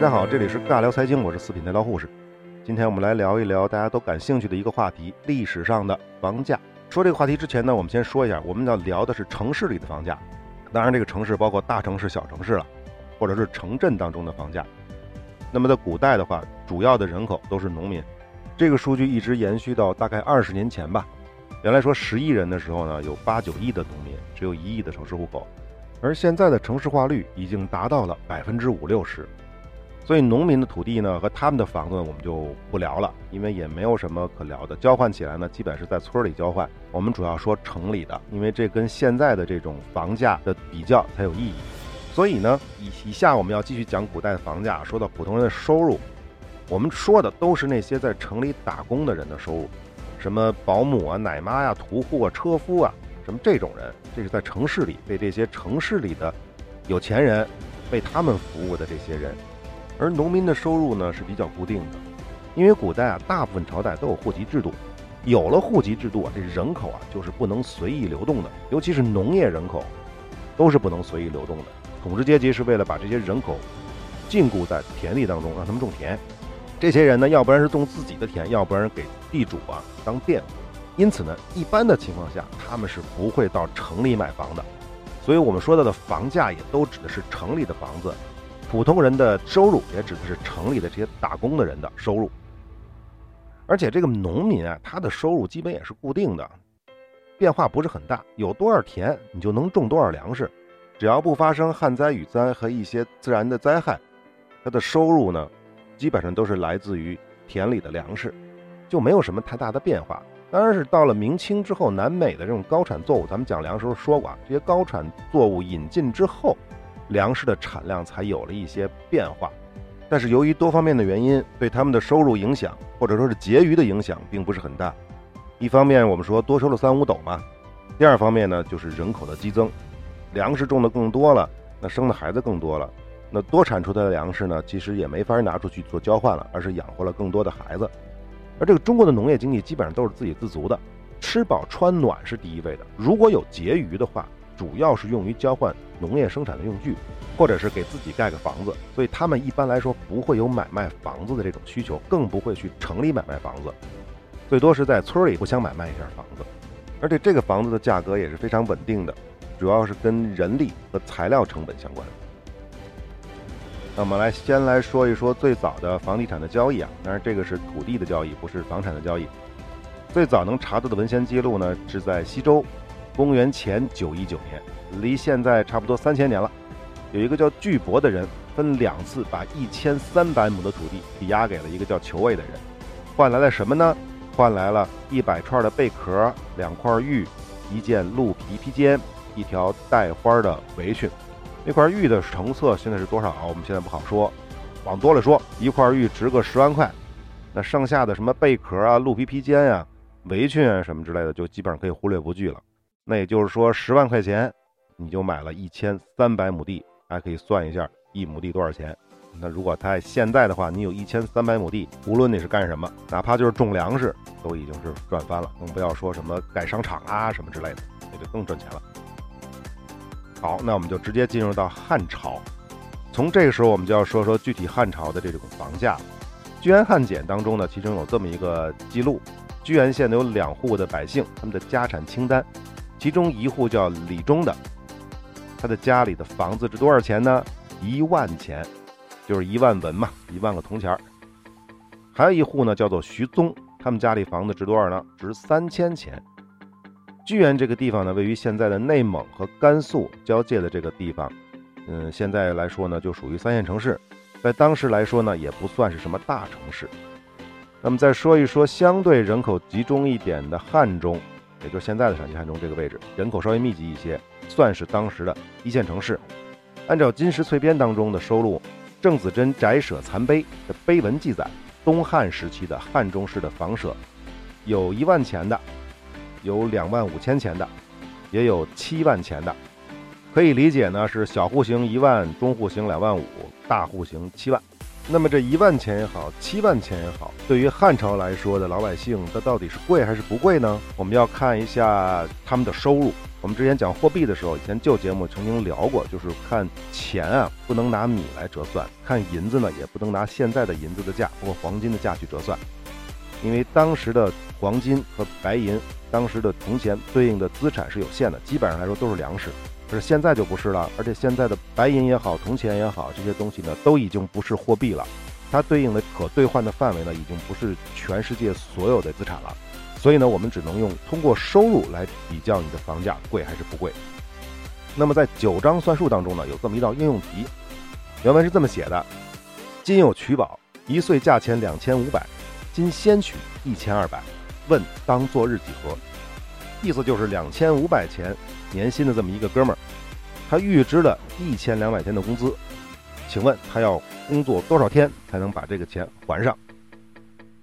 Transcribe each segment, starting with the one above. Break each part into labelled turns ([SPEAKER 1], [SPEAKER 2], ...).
[SPEAKER 1] 大家好，这里是尬聊财经，我是四品带刀护士。今天我们来聊一聊大家都感兴趣的一个话题——历史上的房价。说这个话题之前呢，我们先说一下，我们要聊的是城市里的房价。当然，这个城市包括大城市、小城市了，或者是城镇当中的房价。那么在古代的话，主要的人口都是农民。这个数据一直延续到大概二十年前吧。原来说十亿人的时候呢，有八九亿的农民，只有一亿的城市户口。而现在的城市化率已经达到了百分之五六十。所以农民的土地呢和他们的房子我们就不聊了，因为也没有什么可聊的。交换起来呢，基本是在村里交换。我们主要说城里的，因为这跟现在的这种房价的比较才有意义。所以呢，以以下我们要继续讲古代的房价。说到普通人的收入，我们说的都是那些在城里打工的人的收入，什么保姆啊、奶妈呀、屠户啊、车夫啊，什么这种人，这是在城市里被这些城市里的有钱人为他们服务的这些人。而农民的收入呢是比较固定的，因为古代啊，大部分朝代都有户籍制度，有了户籍制度啊，这人口啊就是不能随意流动的，尤其是农业人口，都是不能随意流动的。统治阶级是为了把这些人口禁锢在田地当中，让他们种田。这些人呢，要不然是种自己的田，要不然给地主啊当佃户。因此呢，一般的情况下，他们是不会到城里买房的。所以我们说到的房价，也都指的是城里的房子。普通人的收入也指的是城里的这些打工的人的收入，而且这个农民啊，他的收入基本也是固定的，变化不是很大。有多少田，你就能种多少粮食，只要不发生旱灾、雨灾和一些自然的灾害，他的收入呢，基本上都是来自于田里的粮食，就没有什么太大的变化。当然是到了明清之后，南美的这种高产作物，咱们讲粮食时候说过啊，这些高产作物引进之后。粮食的产量才有了一些变化，但是由于多方面的原因，对他们的收入影响或者说是结余的影响并不是很大。一方面我们说多收了三五斗嘛，第二方面呢就是人口的激增，粮食种的更多了，那生的孩子更多了，那多产出的粮食呢其实也没法拿出去做交换了，而是养活了更多的孩子。而这个中国的农业经济基本上都是自给自足的，吃饱穿暖是第一位的，如果有结余的话。主要是用于交换农业生产的用具，或者是给自己盖个房子，所以他们一般来说不会有买卖房子的这种需求，更不会去城里买卖房子，最多是在村里互相买卖一下房子。而且这个房子的价格也是非常稳定的，主要是跟人力和材料成本相关。那我们来先来说一说最早的房地产的交易啊，当然这个是土地的交易，不是房产的交易。最早能查到的文献记录呢，是在西周。公元前九一九年，离现在差不多三千年了。有一个叫巨伯的人，分两次把一千三百亩的土地抵押给了一个叫裘卫的人，换来了什么呢？换来了一百串的贝壳、两块玉、一件鹿皮披肩、一条带花的围裙。那块玉的成色现在是多少啊？我们现在不好说。往多了说，一块玉值个十万块。那剩下的什么贝壳啊、鹿皮披肩呀、围裙啊什么之类的，就基本上可以忽略不计了。那也就是说，十万块钱，你就买了一千三百亩地，大家可以算一下一亩地多少钱。那如果在现在的话，你有一千三百亩地，无论你是干什么，哪怕就是种粮食，都已经是赚翻了。更不要说什么盖商场啊什么之类的，那就更赚钱了。好，那我们就直接进入到汉朝。从这个时候，我们就要说说具体汉朝的这种房价。居延汉简当中呢，其中有这么一个记录：居延县呢有两户的百姓，他们的家产清单。其中一户叫李忠的，他的家里的房子值多少钱呢？一万钱，就是一万文嘛，一万个铜钱儿。还有一户呢，叫做徐宗，他们家里房子值多少呢？值三千钱。居源这个地方呢，位于现在的内蒙和甘肃交界的这个地方，嗯，现在来说呢，就属于三线城市，在当时来说呢，也不算是什么大城市。那么再说一说相对人口集中一点的汉中。也就是现在的陕西汉中这个位置，人口稍微密集一些，算是当时的一线城市。按照《金石翠编》当中的收录，郑子真宅舍残碑的碑文记载，东汉时期的汉中市的房舍，有一万钱的，有两万五千钱的，也有七万钱的。可以理解呢，是小户型一万，中户型两万五，大户型七万。那么这一万钱也好，七万钱也好，对于汉朝来说的老百姓，它到底是贵还是不贵呢？我们要看一下他们的收入。我们之前讲货币的时候，以前旧节目曾经聊过，就是看钱啊，不能拿米来折算；看银子呢，也不能拿现在的银子的价，包括黄金的价去折算，因为当时的黄金和白银，当时的铜钱对应的资产是有限的，基本上来说都是粮食。可是现在就不是了，而且现在的白银也好，铜钱也好，这些东西呢，都已经不是货币了，它对应的可兑换的范围呢，已经不是全世界所有的资产了。所以呢，我们只能用通过收入来比较你的房价贵还是不贵。那么在九章算术当中呢，有这么一道应用题，原文是这么写的：今有取宝，一岁价钱两千五百，今先取一千二百，问当作日几何？意思就是两千五百钱年薪的这么一个哥们儿，他预支了一千两百天的工资，请问他要工作多少天才能把这个钱还上？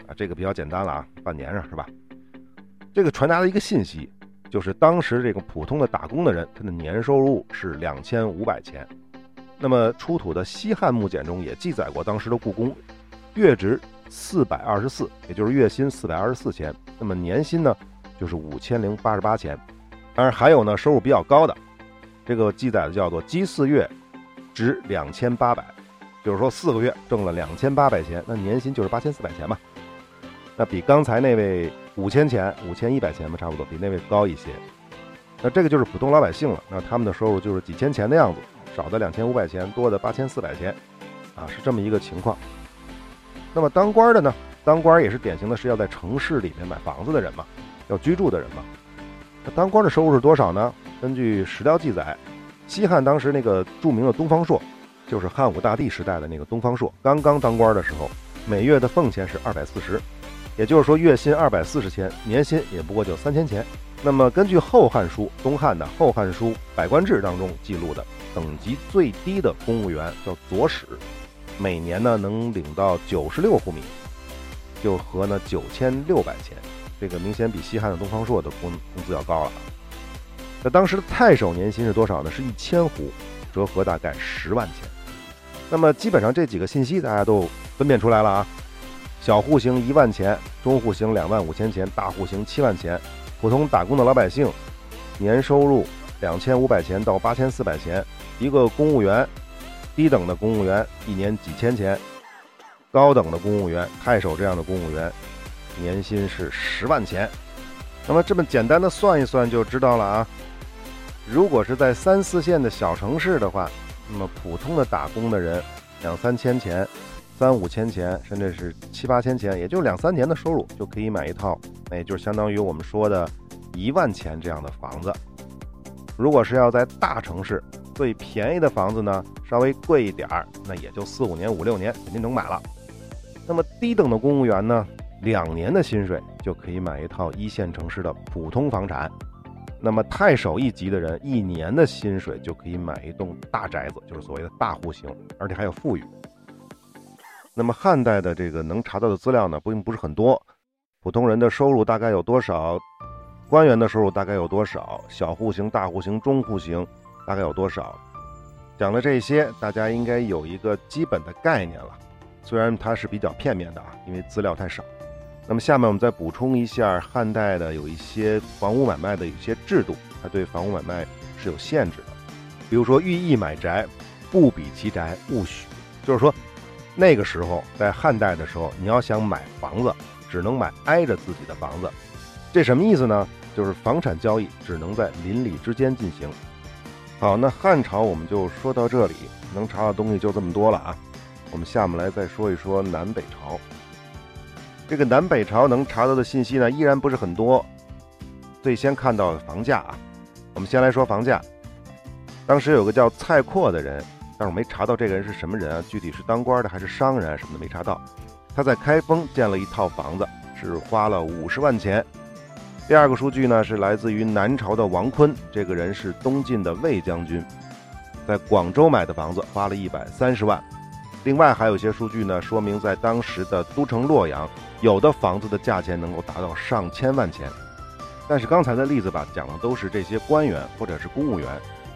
[SPEAKER 1] 啊，这个比较简单了啊，半年上是吧？这个传达的一个信息，就是当时这个普通的打工的人，他的年收入是两千五百钱。那么出土的西汉木简中也记载过，当时的故宫月值四百二十四，也就是月薪四百二十四钱。那么年薪呢，就是五千零八十八钱。当然还有呢，收入比较高的，这个记载的叫做积四月值两千八百，就是说四个月挣了两千八百钱，那年薪就是八千四百钱嘛。那比刚才那位。五千钱，五千一百钱嘛，差不多比那位高一些。那这个就是普通老百姓了。那他们的收入就是几千钱的样子，少的两千五百钱，多的八千四百钱，啊，是这么一个情况。那么当官的呢？当官也是典型的是要在城市里面买房子的人嘛，要居住的人嘛。那当官的收入是多少呢？根据史料记载，西汉当时那个著名的东方朔，就是汉武大帝时代的那个东方朔，刚刚当官的时候，每月的俸钱是二百四十。也就是说，月薪二百四十钱，年薪也不过就三千钱。那么，根据《后汉书》东汉的《后汉书·百官志》当中记录的，等级最低的公务员叫左史，每年呢能领到九十六户米，就合呢九千六百钱。这个明显比西汉的东方朔的工工资要高了。那当时的太守年薪是多少呢？是一千户，折合大概十万钱。那么基本上这几个信息大家都分辨出来了啊。小户型一万钱，中户型两万五千钱，大户型七万钱。普通打工的老百姓，年收入两千五百钱到八千四百钱。一个公务员，低等的公务员一年几千钱，高等的公务员，太守这样的公务员，年薪是十万钱。那么这么简单的算一算就知道了啊。如果是在三四线的小城市的话，那么普通的打工的人两三千钱。三五千钱，甚至是七八千钱，也就两三年的收入就可以买一套，那也就是相当于我们说的一万钱这样的房子。如果是要在大城市，最便宜的房子呢，稍微贵一点儿，那也就四五年、五六年肯定能买了。那么低等的公务员呢，两年的薪水就可以买一套一线城市的普通房产。那么太守一级的人，一年的薪水就可以买一栋大宅子，就是所谓的大户型，而且还有富裕。那么汉代的这个能查到的资料呢，并不是很多。普通人的收入大概有多少？官员的收入大概有多少？小户型、大户型、中户型大概有多少？讲了这些，大家应该有一个基本的概念了。虽然它是比较片面的啊，因为资料太少。那么下面我们再补充一下汉代的有一些房屋买卖的一些制度，它对房屋买卖是有限制的。比如说，寓意买宅，不比其宅，勿许。就是说。那个时候，在汉代的时候，你要想买房子，只能买挨着自己的房子。这什么意思呢？就是房产交易只能在邻里之间进行。好，那汉朝我们就说到这里，能查的东西就这么多了啊。我们下面来再说一说南北朝。这个南北朝能查到的信息呢，依然不是很多。最先看到的房价啊，我们先来说房价。当时有个叫蔡括的人。但是我没查到这个人是什么人啊？具体是当官的还是商人？什么的没查到。他在开封建了一套房子，是花了五十万钱。第二个数据呢是来自于南朝的王坤，这个人是东晋的魏将军，在广州买的房子花了一百三十万。另外还有一些数据呢，说明在当时的都城洛阳，有的房子的价钱能够达到上千万钱。但是刚才的例子吧，讲的都是这些官员或者是公务员。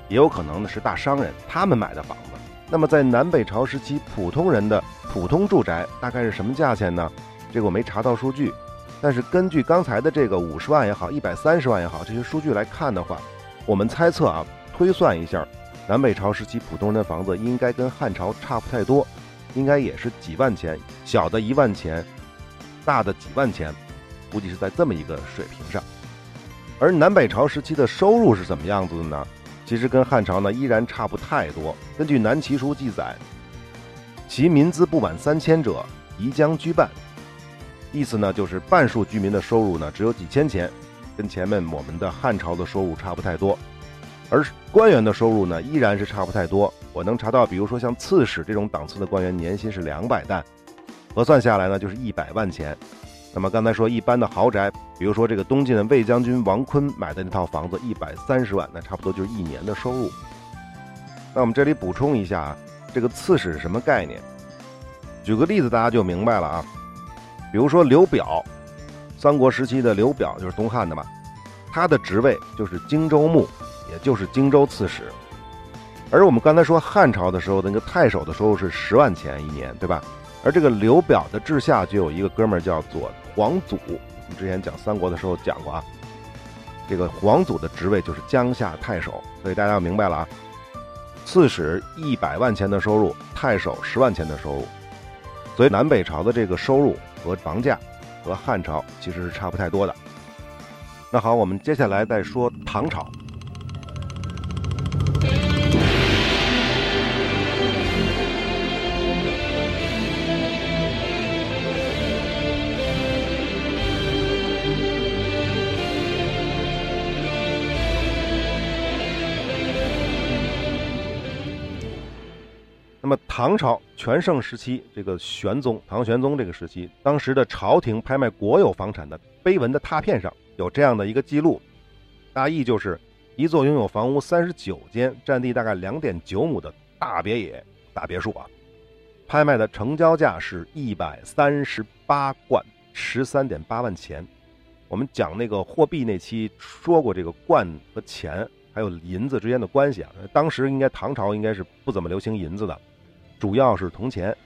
[SPEAKER 1] 也有可能呢是大商人，他们买的房子。那么在南北朝时期，普通人的普通住宅大概是什么价钱呢？这个我没查到数据，但是根据刚才的这个五十万也好，一百三十万也好，这些数据来看的话，我们猜测啊，推算一下，南北朝时期普通人的房子应该跟汉朝差不太多，应该也是几万钱，小的一万钱，大的几万钱，估计是在这么一个水平上。而南北朝时期的收入是怎么样子的呢？其实跟汉朝呢依然差不太多。根据南齐书记载，其民资不满三千者，宜将居半。意思呢就是半数居民的收入呢只有几千钱，跟前面我们的汉朝的收入差不太多。而官员的收入呢依然是差不太多。我能查到，比如说像刺史这种档次的官员，年薪是两百担，核算下来呢就是一百万钱。那么刚才说一般的豪宅，比如说这个东晋的魏将军王坤买的那套房子一百三十万，那差不多就是一年的收入。那我们这里补充一下啊，这个刺史是什么概念？举个例子大家就明白了啊。比如说刘表，三国时期的刘表就是东汉的嘛，他的职位就是荆州牧，也就是荆州刺史。而我们刚才说汉朝的时候，那个太守的收入是十万钱一年，对吧？而这个刘表的治下就有一个哥们儿叫做。皇祖，我们之前讲三国的时候讲过啊，这个皇祖的职位就是江夏太守，所以大家要明白了啊。刺史一百万钱的收入，太守十万钱的收入，所以南北朝的这个收入和房价和汉朝其实是差不太多的。那好，我们接下来再说唐朝。唐朝全盛时期，这个玄宗唐玄宗这个时期，当时的朝廷拍卖国有房产的碑文的拓片上有这样的一个记录，大意就是一座拥有房屋三十九间、占地大概两点九亩的大别野大别墅啊，拍卖的成交价是一百三十八贯十三点八万钱。我们讲那个货币那期说过，这个贯和钱还有银子之间的关系啊，当时应该唐朝应该是不怎么流行银子的。主要是铜钱，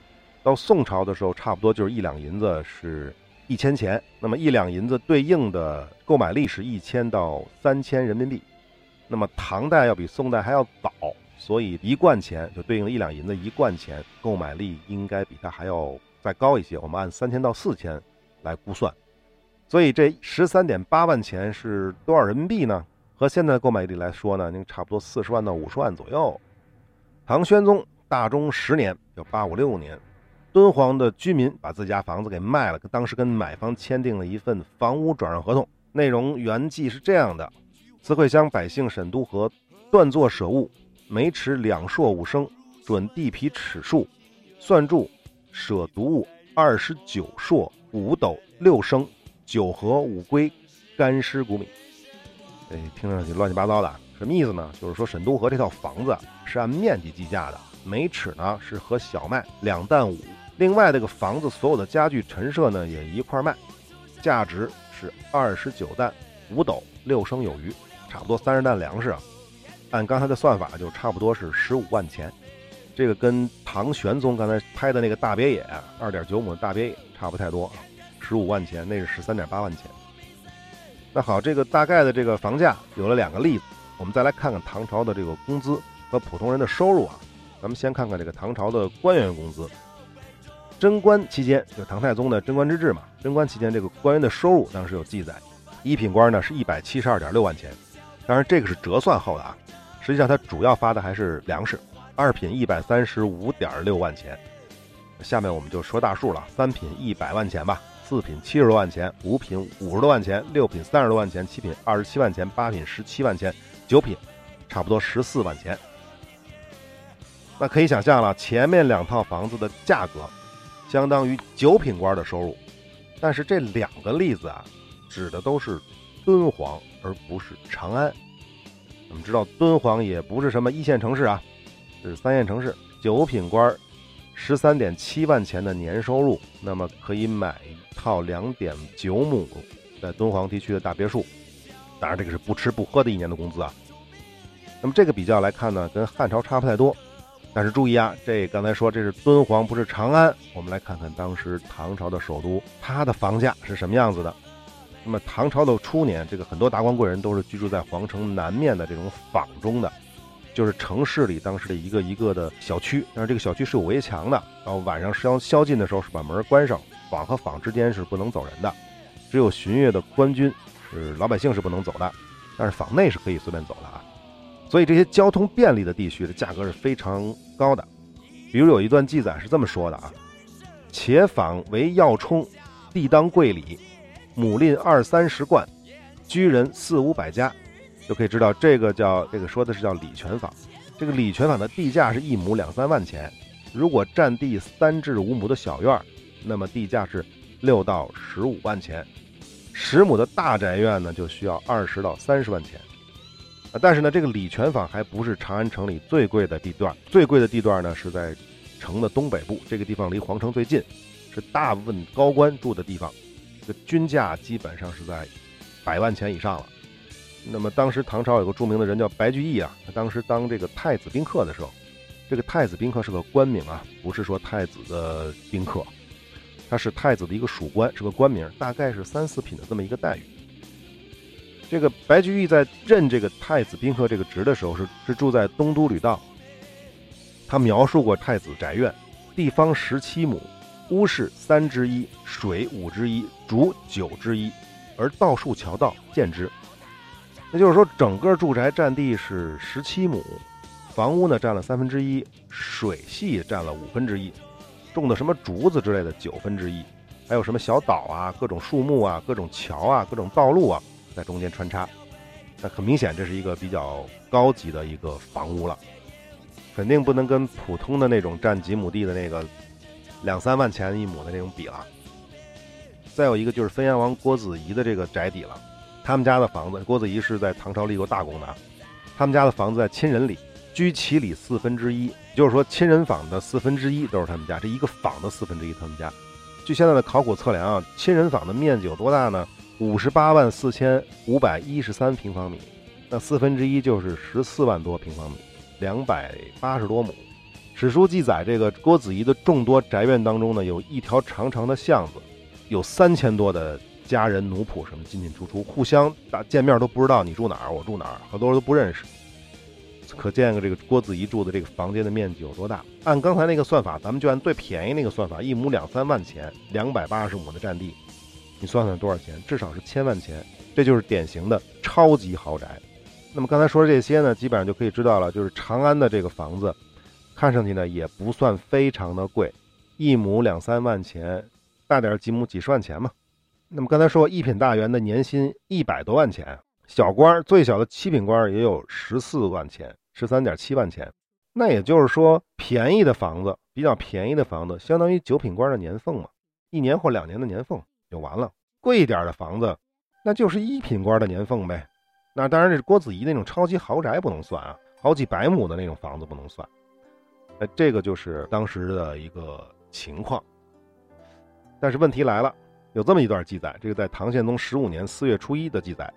[SPEAKER 1] 到宋朝的时候，差不多就是一两银子是一千钱。那么一两银子对应的购买力是一千到三千人民币。那么唐代要比宋代还要早，所以一贯钱就对应了一两银子一贯钱，购买力应该比它还要再高一些。我们按三千到四千来估算，所以这十三点八万钱是多少人民币呢？和现在的购买力来说呢，您差不多四十万到五十万左右。唐玄宗。大中十年，叫八五六年，敦煌的居民把自家房子给卖了，当时跟买方签订了一份房屋转让合同，内容原计是这样的：慈惠乡百姓沈都河断作舍物，每尺两硕五升，准地皮尺数，算注舍独物二十九硕五斗六升，九合五龟，干尸谷米。哎，听上去乱七八糟的，什么意思呢？就是说沈都河这套房子是按面积计价的。每尺呢是和小麦两担五，另外这个房子所有的家具陈设呢也一块卖，价值是二十九担五斗六升有余，差不多三十担粮食啊。按刚才的算法就差不多是十五万钱，这个跟唐玄宗刚才拍的那个大别野二点九亩的大别野差不太多，十五万钱那是十三点八万钱。那好，这个大概的这个房价有了两个例子，我们再来看看唐朝的这个工资和普通人的收入啊。咱们先看看这个唐朝的官员工资。贞观期间，就唐太宗的贞观之治嘛。贞观期间，这个官员的收入当时有记载，一品官呢是一百七十二点六万钱，当然这个是折算后的啊。实际上他主要发的还是粮食。二品一百三十五点六万钱，下面我们就说大数了。三品一百万钱吧，四品七十多万钱，五品五十多万钱，六品三十多万钱，七品二十七万钱，八品十七万钱，九品差不多十四万钱。那可以想象了，前面两套房子的价格，相当于九品官的收入。但是这两个例子啊，指的都是敦煌，而不是长安。我们知道敦煌也不是什么一线城市啊，这是三线城市。九品官十三点七万钱的年收入，那么可以买一套两点九亩在敦煌地区的大别墅。当然，这个是不吃不喝的一年的工资啊。那么这个比较来看呢，跟汉朝差不太多。但是注意啊，这刚才说这是敦煌，不是长安。我们来看看当时唐朝的首都，它的房价是什么样子的。那么唐朝的初年，这个很多达官贵人都是居住在皇城南面的这种坊中的，就是城市里当时的一个一个的小区，但是这个小区是有围墙的，然后晚上宵宵禁的时候是把门关上，坊和坊之间是不能走人的，只有巡阅的官军，是老百姓是不能走的，但是坊内是可以随便走的。所以这些交通便利的地区的价格是非常高的。比如有一段记载是这么说的啊：“且坊为要冲，地当贵里，亩吝二三十贯，居人四五百家。”就可以知道这个叫这个说的是叫礼泉坊。这个礼泉坊的地价是一亩两三万钱，如果占地三至五亩的小院儿，那么地价是六到十五万钱；十亩的大宅院呢，就需要二十到三十万钱。啊，但是呢，这个礼泉坊还不是长安城里最贵的地段，最贵的地段呢是在。城的东北部，这个地方离皇城最近，是大部分高官住的地方，这个均价基本上是在百万钱以上了。那么当时唐朝有个著名的人叫白居易啊，他当时当这个太子宾客的时候，这个太子宾客是个官名啊，不是说太子的宾客，他是太子的一个属官，是个官名，大概是三四品的这么一个待遇。这个白居易在任这个太子宾客这个职的时候，是是住在东都吕道。他描述过太子宅院，地方十七亩，屋室三之一，水五之一，竹九之一，而道数桥道见之。那就是说，整个住宅占地是十七亩，房屋呢占了三分之一，水系占了五分之一，种的什么竹子之类的九分之一，还有什么小岛啊、各种树木啊、各种桥啊、各种道路啊，在中间穿插。那很明显，这是一个比较高级的一个房屋了。肯定不能跟普通的那种占几亩地的那个两三万钱一亩的那种比了。再有一个就是汾阳王郭子仪的这个宅邸了，他们家的房子，郭子仪是在唐朝立过大功的啊，他们家的房子在亲人里，居其里四分之一，就是说亲人坊的四分之一都是他们家，这一个坊的四分之一他们家。据现在的考古测量啊，亲人坊的面积有多大呢？五十八万四千五百一十三平方米，那四分之一就是十四万多平方米。两百八十多亩，史书记载，这个郭子仪的众多宅院当中呢，有一条长长的巷子，有三千多的家人奴仆什么进进出出，互相打见面都不知道你住哪儿，我住哪儿，很多人都不认识。可见个这个郭子仪住的这个房间的面积有多大？按刚才那个算法，咱们就按最便宜那个算法，一亩两三万钱，两百八十亩的占地，你算算多少钱？至少是千万钱，这就是典型的超级豪宅。那么刚才说的这些呢，基本上就可以知道了。就是长安的这个房子，看上去呢也不算非常的贵，一亩两三万钱，大点几亩几十万钱嘛。那么刚才说一品大员的年薪一百多万钱，小官最小的七品官也有十四万钱，十三点七万钱。那也就是说，便宜的房子，比较便宜的房子，相当于九品官的年俸嘛，一年或两年的年俸就完了。贵一点的房子，那就是一品官的年俸呗。那当然，这是郭子仪那种超级豪宅不能算啊，好几百亩的那种房子不能算。那这个就是当时的一个情况。但是问题来了，有这么一段记载，这个在唐宪宗十五年四月初一的记载：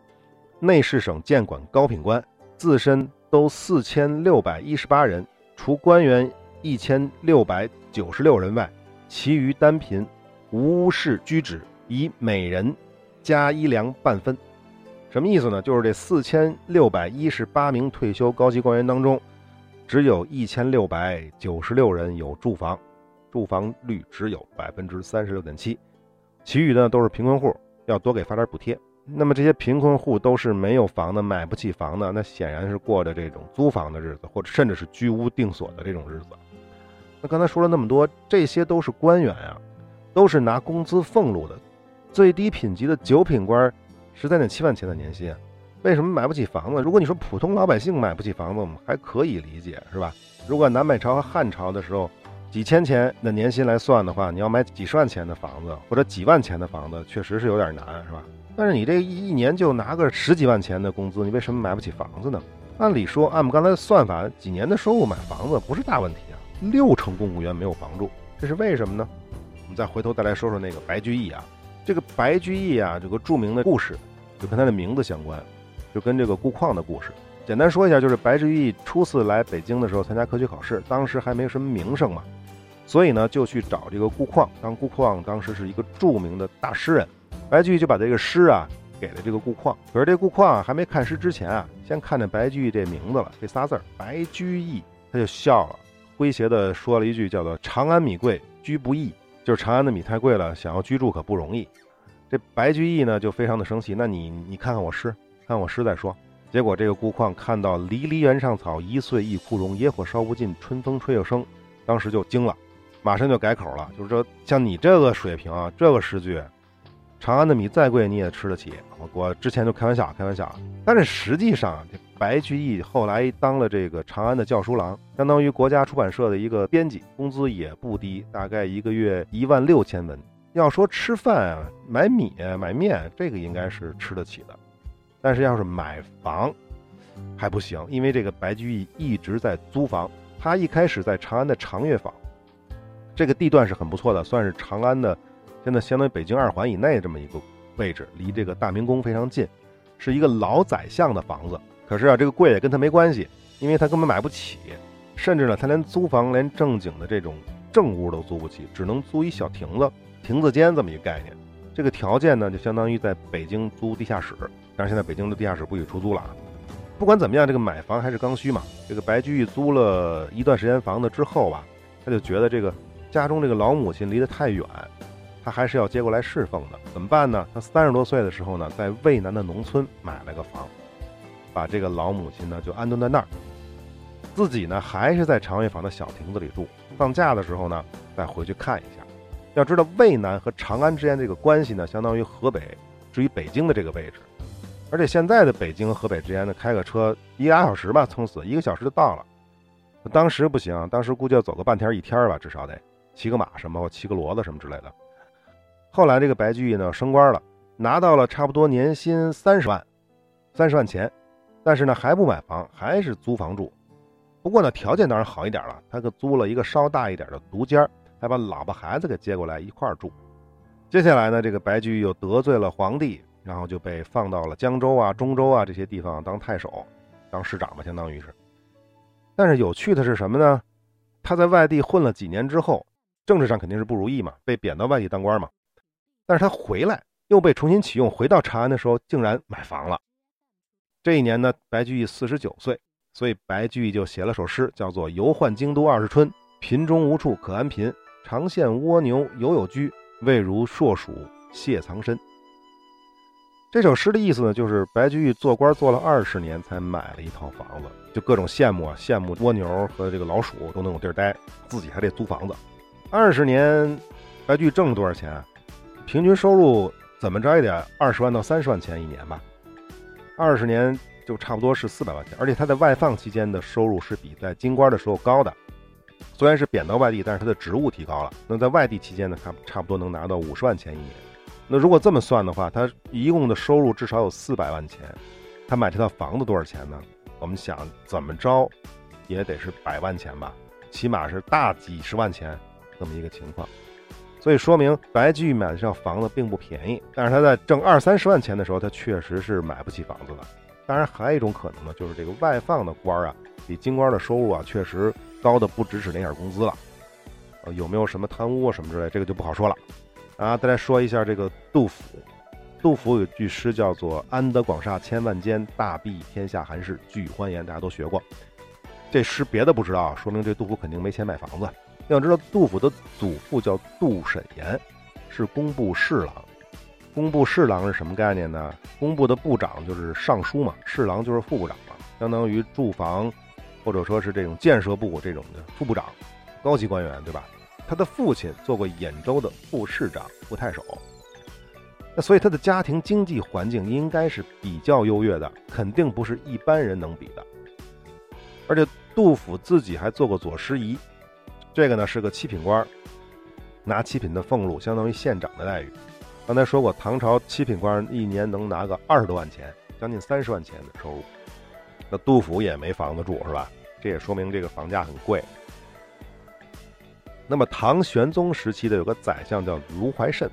[SPEAKER 1] 内侍省监管高品官自身都四千六百一十八人，除官员一千六百九十六人外，其余单贫，无屋室居止，以每人加一粮半分。什么意思呢？就是这四千六百一十八名退休高级官员当中，只有一千六百九十六人有住房，住房率只有百分之三十六点七，其余的都是贫困户，要多给发点补贴。那么这些贫困户都是没有房的，买不起房的，那显然是过着这种租房的日子，或者甚至是居无定所的这种日子。那刚才说了那么多，这些都是官员啊，都是拿工资俸禄的，最低品级的九品官。十三点七万钱的年薪，为什么买不起房子？如果你说普通老百姓买不起房子，我们还可以理解，是吧？如果南北朝和汉朝的时候，几千钱的年薪来算的话，你要买几十万钱的房子或者几万钱的房子，确实是有点难，是吧？但是你这一一年就拿个十几万钱的工资，你为什么买不起房子呢？按理说，按我们刚才的算法，几年的收入买房子不是大问题啊。六成公务员没有房住，这是为什么呢？我们再回头再来说说那个白居易啊，这个白居易啊，这个著名的故事。就跟他的名字相关，就跟这个顾况的故事。简单说一下，就是白居易初次来北京的时候参加科举考试，当时还没什么名声嘛，所以呢就去找这个顾况。当顾况当时是一个著名的大诗人，白居易就把这个诗啊给了这个顾况。可是这顾况还没看诗之前啊，先看见白居易这名字了，这仨字儿白居易，他就笑了，诙谐的说了一句叫做“长安米贵居不易”，就是长安的米太贵了，想要居住可不容易。这白居易呢就非常的生气，那你你看看我诗，看我诗再说。结果这个顾况看到“离离原上草，一岁一枯荣。野火烧不尽，春风吹又生”，当时就惊了。马上就改口了，就是说，像你这个水平啊，这个诗句，长安的米再贵你也吃得起。我我之前就开玩笑，开玩笑。但是实际上，白居易后来当了这个长安的教书郎，相当于国家出版社的一个编辑，工资也不低，大概一个月一万六千文。要说吃饭啊，买米买面，这个应该是吃得起的。但是要是买房，还不行，因为这个白居易一直在租房。他一开始在长安的长乐坊。这个地段是很不错的，算是长安的，现在相当于北京二环以内这么一个位置，离这个大明宫非常近，是一个老宰相的房子。可是啊，这个贵也跟他没关系，因为他根本买不起，甚至呢，他连租房连正经的这种正屋都租不起，只能租一小亭子、亭子间这么一个概念。这个条件呢，就相当于在北京租地下室，但是现在北京的地下室不许出租了啊。不管怎么样，这个买房还是刚需嘛。这个白居易租了一段时间房子之后吧，他就觉得这个。家中这个老母亲离得太远，他还是要接过来侍奉的，怎么办呢？他三十多岁的时候呢，在渭南的农村买了个房，把这个老母亲呢就安顿在那儿，自己呢还是在长乐坊的小亭子里住，放假的时候呢再回去看一下。要知道渭南和长安之间这个关系呢，相当于河北至于北京的这个位置，而且现在的北京和河北之间呢，开个车一俩小时吧，撑死一个小时就到了。当时不行，当时估计要走个半天一天吧，至少得。骑个马什么或，骑个骡子什么之类的。后来这个白居易呢升官了，拿到了差不多年薪三十万，三十万钱，但是呢还不买房，还是租房住。不过呢条件当然好一点了，他可租了一个稍大一点的独间，还把老婆孩子给接过来一块住。接下来呢，这个白居易又得罪了皇帝，然后就被放到了江州啊、中州啊这些地方当太守，当市长吧，相当于是。但是有趣的是什么呢？他在外地混了几年之后。政治上肯定是不如意嘛，被贬到外地当官嘛。但是他回来又被重新启用，回到长安的时候竟然买房了。这一年呢，白居易四十九岁，所以白居易就写了首诗，叫做《游宦京都二十春》：贫中无处可安贫，长羡蜗牛犹有居，未如硕鼠谢藏身。这首诗的意思呢，就是白居易做官做了二十年才买了一套房子，就各种羡慕啊，羡慕蜗牛和这个老鼠都能有地儿待，自己还得租房子。二十年，白居易挣了多少钱？平均收入怎么着也得二十万到三十万钱一年吧。二十年就差不多是四百万钱，而且他在外放期间的收入是比在京官的时候高的。虽然是贬到外地，但是他的职务提高了。那在外地期间呢，他差不多能拿到五十万钱一年。那如果这么算的话，他一共的收入至少有四百万钱。他买这套房子多少钱呢？我们想怎么着也得是百万钱吧，起码是大几十万钱。这么一个情况，所以说明白居易买的这套房子并不便宜。但是他在挣二三十万钱的时候，他确实是买不起房子的。当然，还有一种可能呢，就是这个外放的官儿啊，比京官的收入啊，确实高的不只是那点工资了。呃，有没有什么贪污什么之类，这个就不好说了。啊，再来说一下这个杜甫。杜甫有句诗叫做“安得广厦千万间，大庇天下寒士俱欢颜”，大家都学过。这诗别的不知道，说明这杜甫肯定没钱买房子。要知道，杜甫的祖父叫杜审言，是工部侍郎。工部侍郎是什么概念呢？工部的部长就是尚书嘛，侍郎就是副部长嘛，相当于住房或者说是这种建设部这种的副部长，高级官员，对吧？他的父亲做过兖州的副市长、副太守，那所以他的家庭经济环境应该是比较优越的，肯定不是一般人能比的。而且杜甫自己还做过左师仪。这个呢是个七品官，拿七品的俸禄，相当于县长的待遇。刚才说过，唐朝七品官一年能拿个二十多万钱，将近三十万钱的收入。那杜甫也没房子住，是吧？这也说明这个房价很贵。那么唐玄宗时期的有个宰相叫卢怀慎，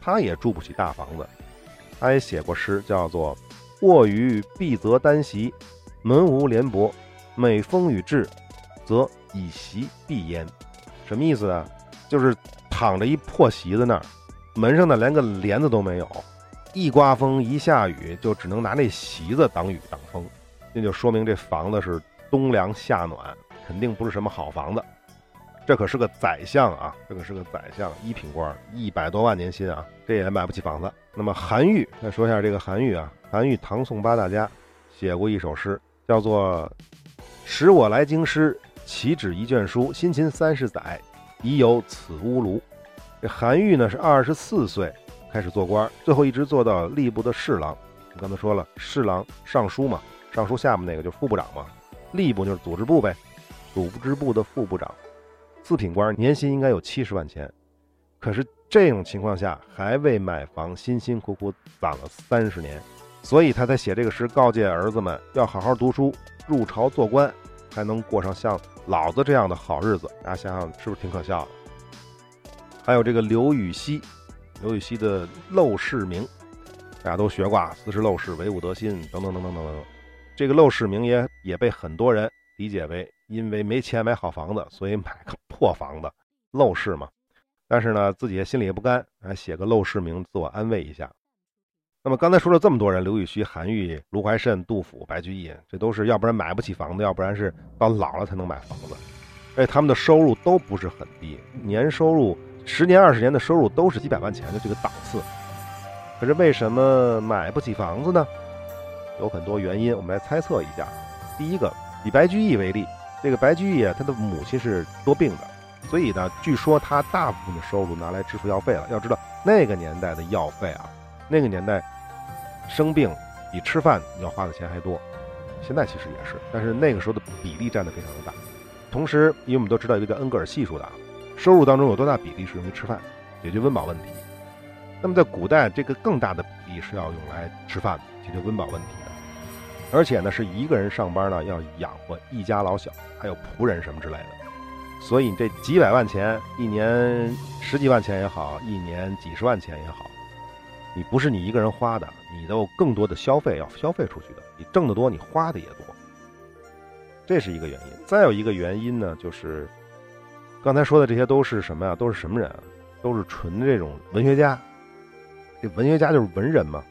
[SPEAKER 1] 他也住不起大房子，他也写过诗，叫做“卧于碧泽丹席，门无帘箔，每风雨至，则”。以席闭焉，什么意思啊？就是躺着一破席子那儿，门上呢连个帘子都没有，一刮风一下雨，就只能拿那席子挡雨挡风，那就说明这房子是冬凉夏暖，肯定不是什么好房子。这可是个宰相啊！这可是个宰相，一品官，一百多万年薪啊，这也买不起房子。那么韩愈，再说一下这个韩愈啊，韩愈唐宋八大家，写过一首诗，叫做“使我来京师，岂止一卷书，辛勤三十载，已有此屋庐。”这韩愈呢是二十四岁开始做官，最后一直做到吏部的侍郎。我刚才说了，侍郎尚书嘛，尚书下面那个就是副部长嘛，吏部就是组织部呗，组织部的副部长。四品官年薪应该有七十万钱，可是这种情况下还为买房辛辛苦苦攒了三十年，所以他才写这个诗告诫儿子们要好好读书，入朝做官，才能过上像老子这样的好日子。大家想想是不是挺可笑的？还有这个刘禹锡，刘禹锡的《陋室铭》，大家都学过，斯是陋室，惟吾德馨等等等等等等。这个《陋室铭》也也被很多人理解为因为没钱买好房子，所以买个。破房子，陋室嘛，但是呢，自己心里也不甘，还写个陋室铭自我安慰一下。那么刚才说了这么多人，刘禹锡、韩愈、卢怀慎、杜甫、白居易，这都是要不然买不起房子，要不然是到老了才能买房子。哎，他们的收入都不是很低，年收入十年、二十年的收入都是几百万钱的这个档次。可是为什么买不起房子呢？有很多原因，我们来猜测一下。第一个，以白居易为例。这个白居易啊，他的母亲是多病的，所以呢，据说他大部分的收入拿来支付药费了。要知道那个年代的药费啊，那个年代生病比吃饭要花的钱还多。现在其实也是，但是那个时候的比例占的非常的大。同时，因为我们都知道一个叫恩格尔系数的，收入当中有多大比例是用于吃饭，解决温饱问题。那么在古代，这个更大的比例是要用来吃饭，解决温饱问题的。而且呢，是一个人上班呢，要养活一家老小，还有仆人什么之类的。所以这几百万钱，一年十几万钱也好，一年几十万钱也好，你不是你一个人花的，你都有更多的消费要消费出去的。你挣得多，你花的也多，这是一个原因。再有一个原因呢，就是刚才说的这些都是什么呀？都是什么人？都是纯的这种文学家。这文学家就是文人嘛。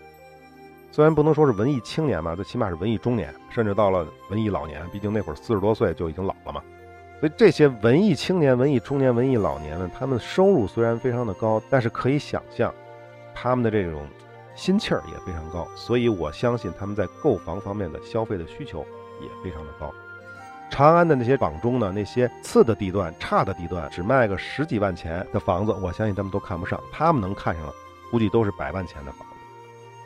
[SPEAKER 1] 虽然不能说是文艺青年嘛，最起码是文艺中年，甚至到了文艺老年。毕竟那会儿四十多岁就已经老了嘛。所以这些文艺青年、文艺中年、文艺老年们，他们收入虽然非常的高，但是可以想象，他们的这种心气儿也非常高。所以我相信他们在购房方面的消费的需求也非常的高。长安的那些榜中呢，那些次的地段、差的地段，只卖个十几万钱的房子，我相信他们都看不上。他们能看上的，估计都是百万钱的房子。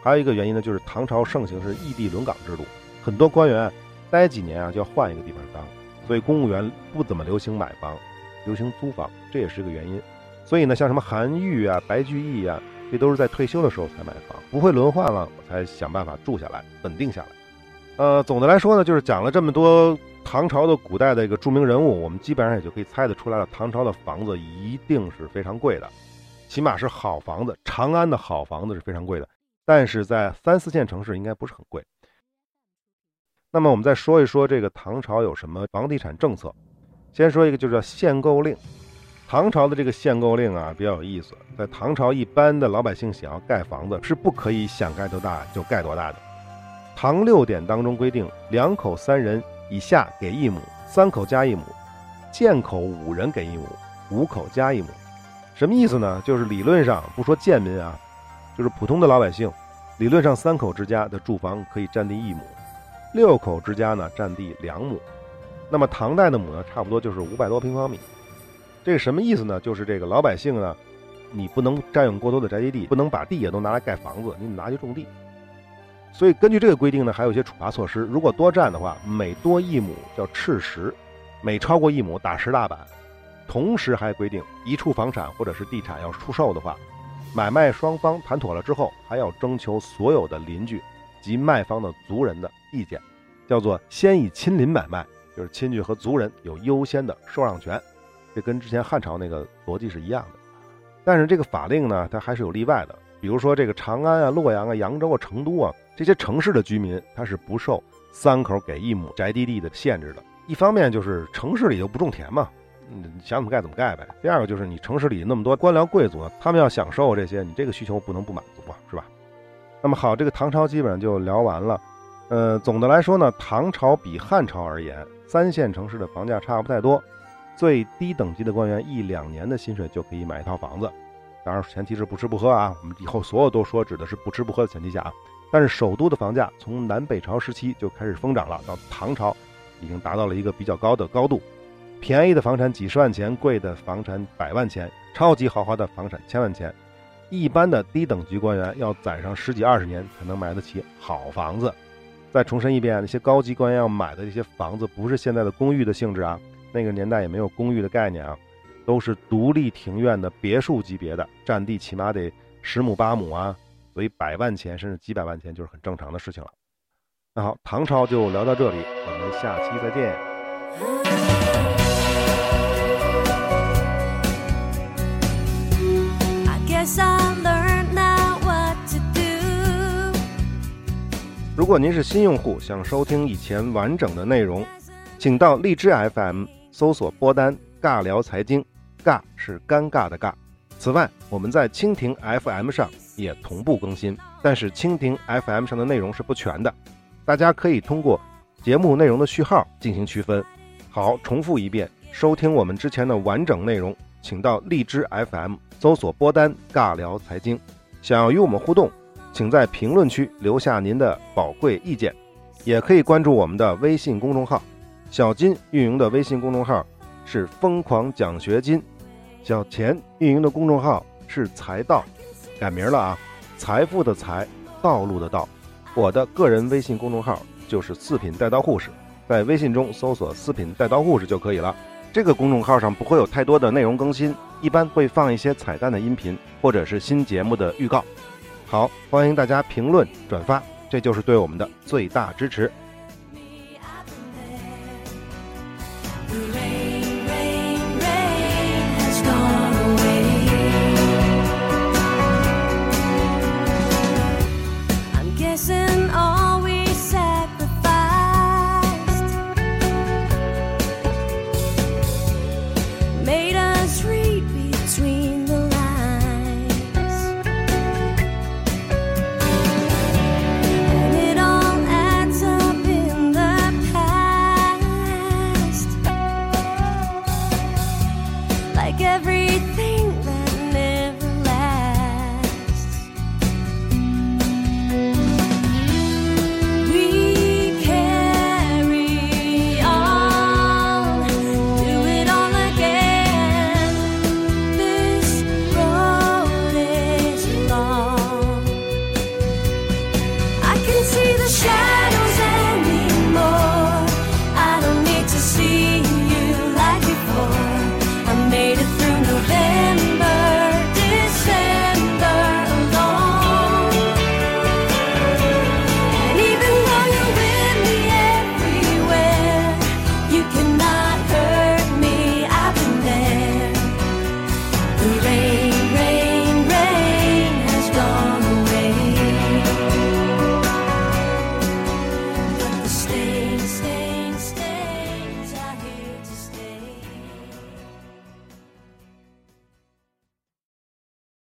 [SPEAKER 1] 还有一个原因呢，就是唐朝盛行是异地轮岗制度，很多官员待几年啊就要换一个地方当，所以公务员不怎么流行买房，流行租房，这也是个原因。所以呢，像什么韩愈啊、白居易啊，这都是在退休的时候才买房，不会轮换了，我才想办法住下来，稳定下来。呃，总的来说呢，就是讲了这么多唐朝的古代的一个著名人物，我们基本上也就可以猜得出来了，唐朝的房子一定是非常贵的，起码是好房子。长安的好房子是非常贵的。但是在三四线城市应该不是很贵。那么我们再说一说这个唐朝有什么房地产政策。先说一个，就叫限购令。唐朝的这个限购令啊，比较有意思。在唐朝，一般的老百姓想要盖房子，是不可以想盖多大就盖多大的。唐六典当中规定，两口三人以下给一亩，三口加一亩，建口五人给一亩，五口加一亩。什么意思呢？就是理论上不说贱民啊。就是普通的老百姓，理论上三口之家的住房可以占地一亩，六口之家呢占地两亩，那么唐代的亩呢，差不多就是五百多平方米。这个什么意思呢？就是这个老百姓呢，你不能占用过多的宅基地，不能把地也都拿来盖房子，你得拿去种地。所以根据这个规定呢，还有一些处罚措施。如果多占的话，每多一亩叫赤石，每超过一亩打十大板。同时还规定，一处房产或者是地产要出售的话。买卖双方谈妥了之后，还要征求所有的邻居及卖方的族人的意见，叫做先以亲邻买卖，就是亲戚和族人有优先的受让权。这跟之前汉朝那个逻辑是一样的。但是这个法令呢，它还是有例外的。比如说这个长安啊、洛阳啊、扬州啊、成都啊这些城市的居民，他是不受三口给一亩宅基地的限制的。一方面就是城市里就不种田嘛。你想怎么盖怎么盖呗。第二个就是你城市里那么多官僚贵族，他们要享受这些，你这个需求不能不满足啊，是吧？那么好，这个唐朝基本上就聊完了。呃，总的来说呢，唐朝比汉朝而言，三线城市的房价差不太多。最低等级的官员一两年的薪水就可以买一套房子，当然前提是不吃不喝啊。我们以后所有都说指的是不吃不喝的前提下啊。但是首都的房价从南北朝时期就开始疯涨了，到唐朝已经达到了一个比较高的高度。便宜的房产几十万钱，贵的房产百万钱，超级豪华的房产千万钱。一般的低等级官员要攒上十几二十年才能买得起好房子。再重申一遍，那些高级官员要买的这些房子不是现在的公寓的性质啊。那个年代也没有公寓的概念啊，都是独立庭院的别墅级别的，占地起码得十亩八亩啊，所以百万钱甚至几百万钱就是很正常的事情了。那好，唐朝就聊到这里，我们下期再见。如果您是新用户，想收听以前完整的内容，请到荔枝 FM。搜索播单“尬聊财经”，尬是尴尬的尬。此外，我们在蜻蜓 FM 上也同步更新，但是蜻蜓 FM 上的内容是不全的，大家可以通过节目内容的序号进行区分。好，重复一遍，收听我们之前的完整内容，请到荔枝 FM 搜索播单“尬聊财经”。想要与我们互动，请在评论区留下您的宝贵意见，也可以关注我们的微信公众号。小金运营的微信公众号是“疯狂奖学金”，小钱运营的公众号是“财道”，改名了啊，财富的财，道路的道。我的个人微信公众号就是“四品带刀护士”，在微信中搜索“四品带刀护士”就可以了。这个公众号上不会有太多的内容更新，一般会放一些彩蛋的音频或者是新节目的预告。好，欢迎大家评论转发，这就是对我们的最大支持。like everything.